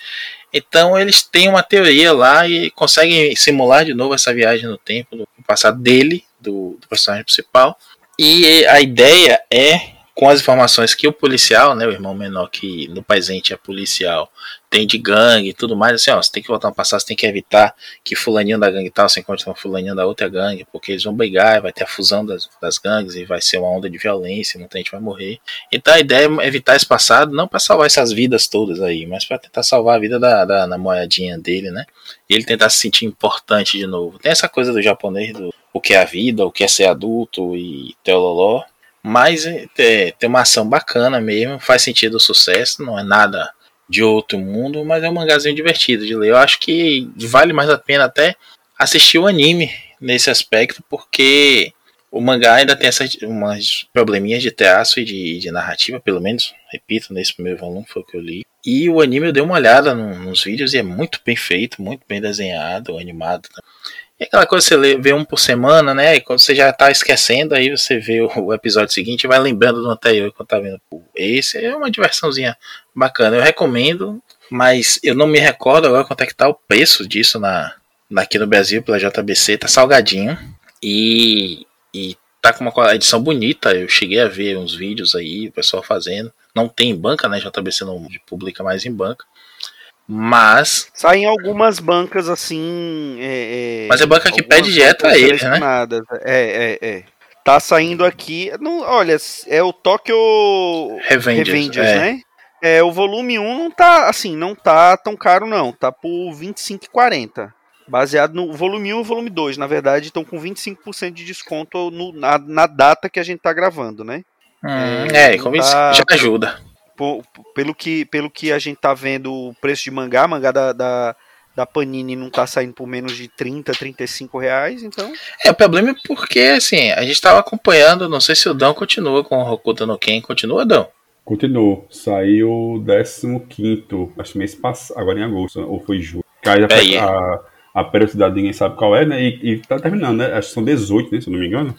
Então eles têm uma teoria lá e conseguem simular de novo essa viagem no tempo do passado dele, do, do personagem principal. E a ideia é com as informações que o policial, né, o irmão menor que no presente é policial, tem de gangue e tudo mais, assim, ó, você tem que voltar no passado, você tem que evitar que fulaninho da gangue tal se encontre com fulaninho da outra gangue, porque eles vão brigar, vai ter a fusão das, das gangues e vai ser uma onda de violência, muita gente vai morrer. Então a ideia é evitar esse passado, não para salvar essas vidas todas aí, mas para tentar salvar a vida da, da namoradinha dele, né? E ele tentar se sentir importante de novo. Tem essa coisa do japonês do o que é a vida, o que é ser adulto e teololó. Mas é, tem uma ação bacana mesmo, faz sentido o sucesso, não é nada de outro mundo, mas é um mangazinho divertido de ler. Eu acho que vale mais a pena até assistir o anime nesse aspecto, porque o mangá ainda tem essas umas probleminhas de traço e de, de, narrativa, pelo menos, repito, nesse primeiro volume foi o que eu li. E o anime eu dei uma olhada no, nos vídeos e é muito bem feito, muito bem desenhado, animado. É aquela coisa que você vê um por semana, né? E quando você já tá esquecendo, aí você vê o, episódio seguinte e vai lembrando do anterior quando tá vendo. Esse é uma diversãozinha bacana. Eu recomendo, mas eu não me recordo agora quanto é que tá o preço disso na, aqui no Brasil pela JBC. Tá salgadinho. E, e tá com uma edição bonita. Eu cheguei a ver uns vídeos aí, o pessoal fazendo. Não tem em banca, né? JBC não publica mais em banca. Mas. Sai em algumas bancas assim. É, é, mas é banca que pede direto a ele, né? É, é, é. Tá saindo aqui. Não, olha, é o Tokyo Revengers, Revengers é. né? É, o volume 1 não tá assim, não tá tão caro não, tá por 25,40. Baseado no volume 1 e volume 2, na verdade, estão com 25% de desconto no, na, na, data que a gente tá gravando, né? Hum, é, como tá, já ajuda. Por, pelo, que, pelo que a gente tá vendo o preço de mangá, mangá da, da da Panini não tá saindo por menos de 30, 35 reais, então. É, o problema é porque, assim, a gente tava acompanhando, não sei se o Dão continua com o Rokuta no Ken, continua, Dão? Continuou, saiu 15, acho que mês passado, agora em agosto, ou foi julho. Cai a, a, a periodicidade ninguém sabe qual é, né? E, e tá terminando, né? Acho que são 18, né? Se eu não me engano.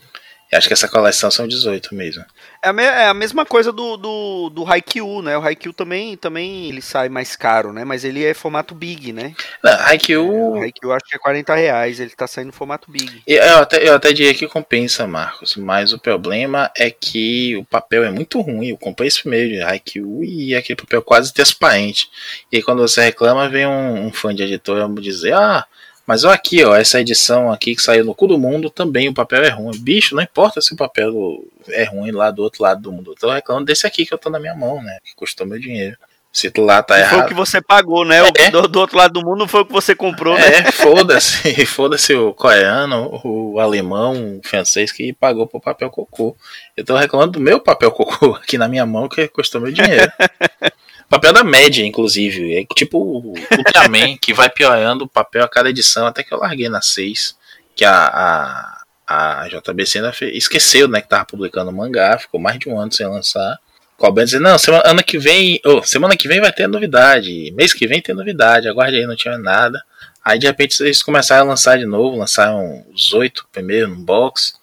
Acho que essa coleção são 18 mesmo. É a, me, é a mesma coisa do, do, do Haikyuu, né? O Haikyuu também, também ele sai mais caro, né? Mas ele é formato big, né? Não, Haikyuu... É, Haikyuu acho que é 40 reais, ele tá saindo formato big. Eu até, eu até diria que compensa, Marcos, mas o problema é que o papel é muito ruim. Eu comprei esse primeiro Haikyuu e aquele papel quase transparente. E aí quando você reclama, vem um, um fã de editora dizer, ah mas olha aqui, ó, essa edição aqui que saiu no cu do mundo, também o papel é ruim. Bicho, não importa se o papel é ruim lá do outro lado do mundo. Eu tô reclamando desse aqui que eu tô na minha mão, né? Que custou meu dinheiro. Se lá tá errado. Foi o que você pagou, né? É. Do, do, outro lado do mundo foi o que você comprou, né? É, foda-se. Foda-se o coreano, o alemão, o francês que pagou pro papel cocô. Eu tô reclamando do meu papel cocô aqui na minha mão que custou meu dinheiro. Papel da média, inclusive. É tipo o Ultraman, que vai piorando o papel a cada edição, até que eu larguei na 6. Que a, a, a JBC ainda fez, esqueceu, né, que tava publicando mangá, ficou mais de um ano sem lançar. Cobrando dizer, não, semana ano que vem, oh, semana que vem vai ter novidade, mês que vem tem novidade, aguarde aí, não tinha nada. Aí de repente eles começaram a lançar de novo, lançaram os oito primeiro no box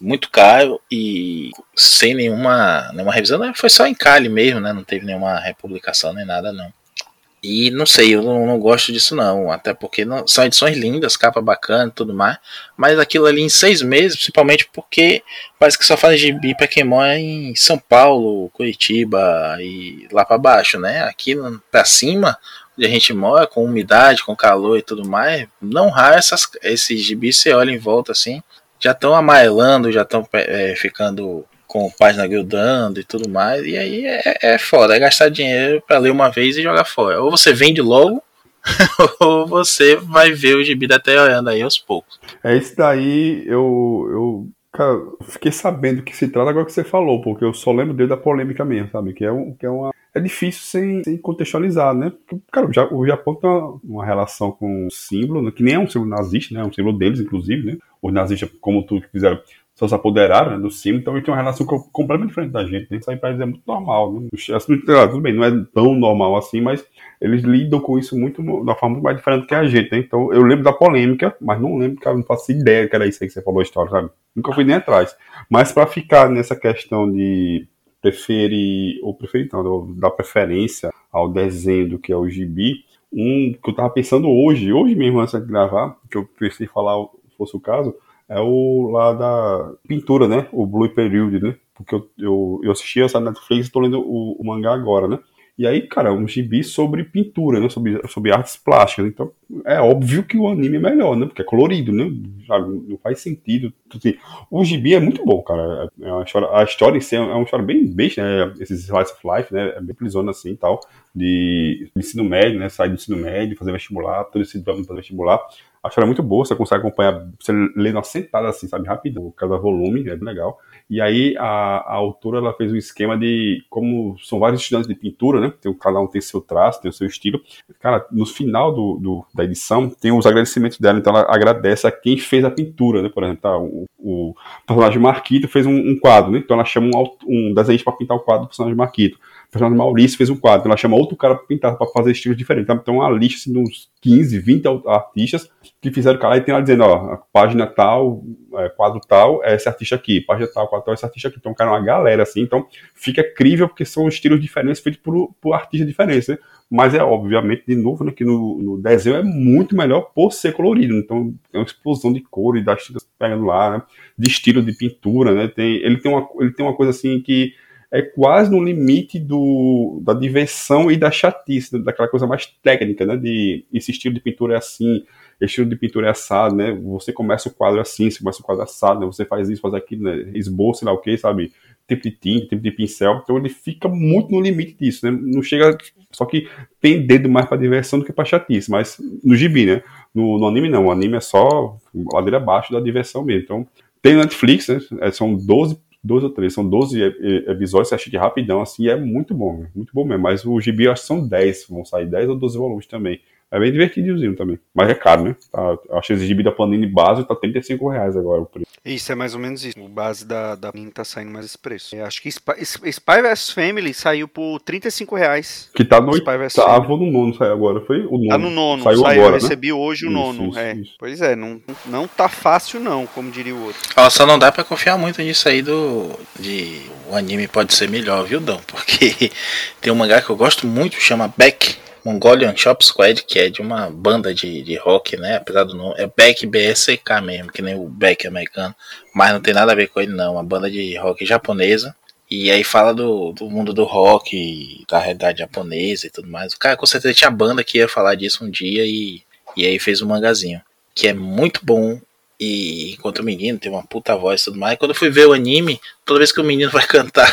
muito caro e sem nenhuma, nenhuma revisão. Né? Foi só em Cali mesmo, né? Não teve nenhuma republicação nem nada, não. E não sei, eu não, não gosto disso não, até porque não, são edições lindas, capa bacana e tudo mais, mas aquilo ali em seis meses, principalmente porque parece que só faz gibi pra quem mora em São Paulo, Curitiba e lá para baixo, né? Aqui pra cima, onde a gente mora, com umidade, com calor e tudo mais, não raro essas, esses gibis você olha em volta assim, já estão amarelando, já estão é, ficando com página grudando e tudo mais. E aí é, é foda, é gastar dinheiro para ler uma vez e jogar fora. Ou você vende logo, ou você vai ver o gibi deteriorando aí aos poucos. É isso daí, eu, eu cara, fiquei sabendo que se trata agora que você falou, porque eu só lembro dele da polêmica mesmo, sabe? Que é, um, que é uma. É difícil sem, sem contextualizar, né? Porque, cara, o Japão tem uma, uma relação com um símbolo, né? que nem é um símbolo nazista, né? É um símbolo deles, inclusive, né? Os nazistas, como tudo que fizeram, só se apoderaram né, do símbolo, então ele tem uma relação completamente diferente da gente. Né? Isso aí pra eles é muito normal. Né? Assim, tudo bem, não é tão normal assim, mas eles lidam com isso muito de uma forma muito mais diferente que a gente, né? Então eu lembro da polêmica, mas não lembro, cara, não faço ideia que era isso aí que você falou a história, sabe? Nunca fui nem atrás. Mas para ficar nessa questão de preferir, ou preferir não, da preferência ao desenho do que é o gibi, um que eu tava pensando hoje, hoje mesmo antes de gravar, que eu pensei falar fosse o caso, é o lá da pintura, né? O Blue Period, né? Porque eu, eu, eu assisti essa Netflix e tô lendo o, o mangá agora, né? E aí, cara, um gibi sobre pintura, né? Sobre, sobre artes plásticas. Então, é óbvio que o anime é melhor, né? Porque é colorido, né? Não faz sentido. Assim, o gibi é muito bom, cara. É uma história, a história em si é uma história bem besta, né? Esses slice of life, né? É bem prisona assim e tal. De, ensino médio, né? Sair do ensino médio, fazer vestibular, todo esse drama fazer vestibular. A história é muito boa, você consegue acompanhar, você lê na sentada assim, sabe? Rápido, cada volume, é bem legal. E aí a, a autora ela fez um esquema de como são vários estudantes de pintura, né? Tem, cada um tem seu traço, tem o seu estilo. Cara, no final do, do, da edição tem os agradecimentos dela, então ela agradece a quem fez a pintura, né? Por exemplo, tá, o, o personagem Marquito fez um, um, quadro, né? Então ela chama um, um desenhista para pintar o quadro do personagem Marquito. O personagem Maurício fez um quadro, então ela chama outro cara para pintar, para fazer estilos diferentes. Então, uma lista assim, de uns 15, 20 artistas que fizeram cara e tem lá dizendo, ó, página tal, é, quadro tal, é esse artista aqui, página tal, quadro tal, é esse artista aqui. Então, cara, uma galera assim, então fica crível porque são estilos diferentes feitos por, por artistas diferentes, né? Mas é obviamente, de novo, né, que no, no, desenho é muito melhor por ser colorido. Então, é uma explosão de cor e das tintas pegando lá, né? De estilo de pintura, né? Tem, ele, tem uma, ele tem uma coisa assim que é quase no limite do, da diversão e da chatice, daquela coisa mais técnica, né? De esse estilo de pintura é assim, estilo de pintura é assado, né? Você começa o quadro assim, você começa o quadro assado, né? Você faz isso, faz aquilo, né? Esboço, sei lá o que, sabe? Tipo de tinta, tipo de pincel. Então ele fica muito no limite disso, né? Não chega. Só que tem dedo mais para diversão do que para chatice, mas no gibi, né? No, no, anime não, o anime é só ladeira abaixo da diversão mesmo. Então tem Netflix, né? É, são 12 12 ou 13, são 12 episódios, você acha de rapidão, assim, é muito bom, muito bom mesmo. Mas o gibi acho que são 10, vão sair 10 ou 12 volumes também. É bem divertidinho também. Mas é caro, né? Tá, acho que esse gibi da Panini base tá 35 reais agora o preço. Isso, é mais ou menos isso. O base da, da Panini tá saindo mais esse preço. Eu acho que Spy, Spy vs Family saiu por 35 reais. Que tá no oitavo no nono saiu agora, foi? O nono. Tá no nono, saiu, saiu agora, eu recebi né? hoje o Isso, nono. isso, é. isso. Pois é, não, não tá fácil não, como diria o outro. Ó, só não dá pra confiar muito nisso aí do. De o anime pode ser melhor, viu, Dão? Porque tem um mangá que eu gosto muito, chama Beck. Mongolian Chop Squad, que é de uma banda de, de rock, né? Apesar do nome. É Beck BSK mesmo, que nem o Beck americano. Mas não tem nada a ver com ele, não. Uma banda de rock japonesa. E aí fala do, do mundo do rock, da realidade japonesa e tudo mais. O cara com certeza tinha banda que ia falar disso um dia e, e aí fez um mangazinho. Que é muito bom. E enquanto o menino tem uma puta voz e tudo mais. Quando eu fui ver o anime, toda vez que o menino vai cantar.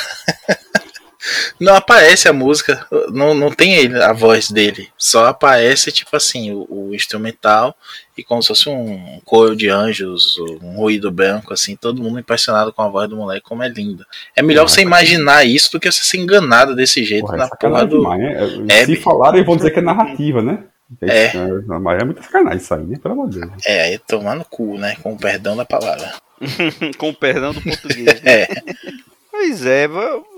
Não aparece a música, não, não tem ele, a voz dele. Só aparece, tipo assim, o, o instrumental e como se fosse um coro de anjos, um ruído branco, assim, todo mundo impressionado com a voz do moleque, como é linda. É melhor Nossa, você imaginar isso do que você ser enganado desse jeito Porra, é na porra sacanagem do. demais, né? É, Se falarem, vão dizer que é narrativa, né? É. Mas é muita sacanagem isso aí, né? Pelo amor de Deus. É, aí tomar no cu, né? Com o perdão da palavra. com o perdão do português. né? É. Pois é,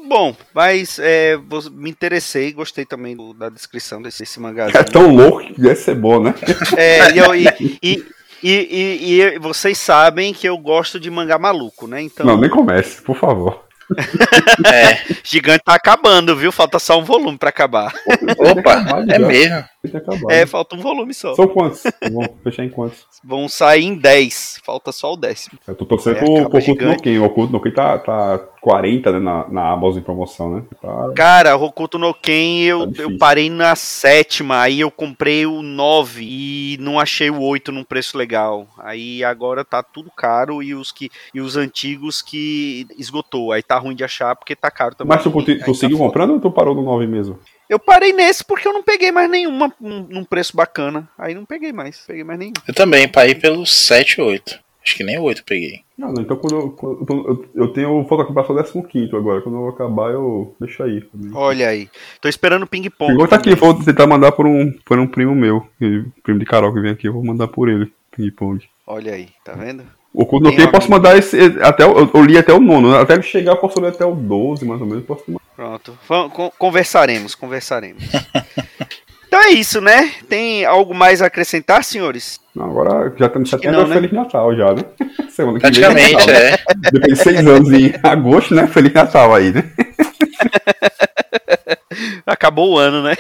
bom, mas é, me interessei, gostei também do- da descrição desse, desse mangazinho. É tão louco que deve ser bom, né? É, e, eu- e- e- e- e- e vocês sabem que eu gosto de mangá maluco, né? Então, Não, nem comece, por favor. É. Gigante tá acabando, viu? Falta só um volume pra acabar. Opa, é Já. mesmo. É, falta um volume só. São quantos? Vamos fechar em quantos? Vão sair em 10, falta só o décimo. Eu tô torcendo É, pro, Oculto no. Ken. O Oculto no Ken tá, tá 40 né, na, na Amazon em promoção, né? Cara, Hokuto no Ken, eu, Tá eu parei na sétima, aí eu comprei o 9 e não achei o 8 num preço legal. Aí agora tá tudo caro e os que e os antigos que esgotou. Aí tá ruim de achar porque tá caro também. Mas tu, tu tá comprando ou tu parou no 9 mesmo? Eu parei nesse porque eu não peguei mais nenhuma num, preço bacana. Aí não peguei mais, peguei mais nenhum. Eu também, pra ir pelos 7 8. Acho que nem 8 peguei. Não, não, então quando eu, quando eu, eu tenho fotocopiar só 15 agora. Quando eu acabar, eu deixo aí. Olha aí. Tô esperando o ping-pong. Igual tá aqui, vou tentar mandar por um, por um primo meu. Primo de Carol que vem aqui, eu vou mandar por ele. Ping-pong. Olha aí, tá vendo? O Ken eu posso mandar esse. Até, o- eu, eu li até o nono. né? Até ele chegar, eu posso ler até o 12, mais ou menos. Posso. Pronto. Conversaremos, conversaremos. então é isso, né? Tem algo mais a acrescentar, senhores? Não, agora já estamos setembro, não, né? Feliz Natal já, né? Semana que vem Praticamente, Natal. é. Depois de seis anos em agosto, né? Feliz Natal aí, né? Acabou o ano, né?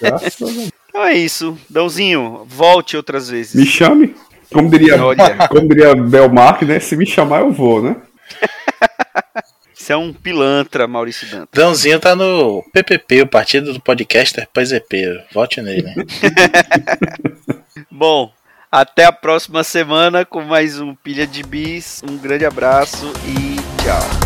Graças a Deus. Então é isso. Dãozinho, volte outras vezes. Me chame. Como diria, Olha. como diria Belmark, né? Se me chamar, eu vou, né? Você é um pilantra, Maurício Dantas. Dãozinho tá no PPP, o Partido do Podcaster PZP. Vote nele. Bom, até a próxima semana com mais um Pilha de Bis. Um grande abraço e tchau.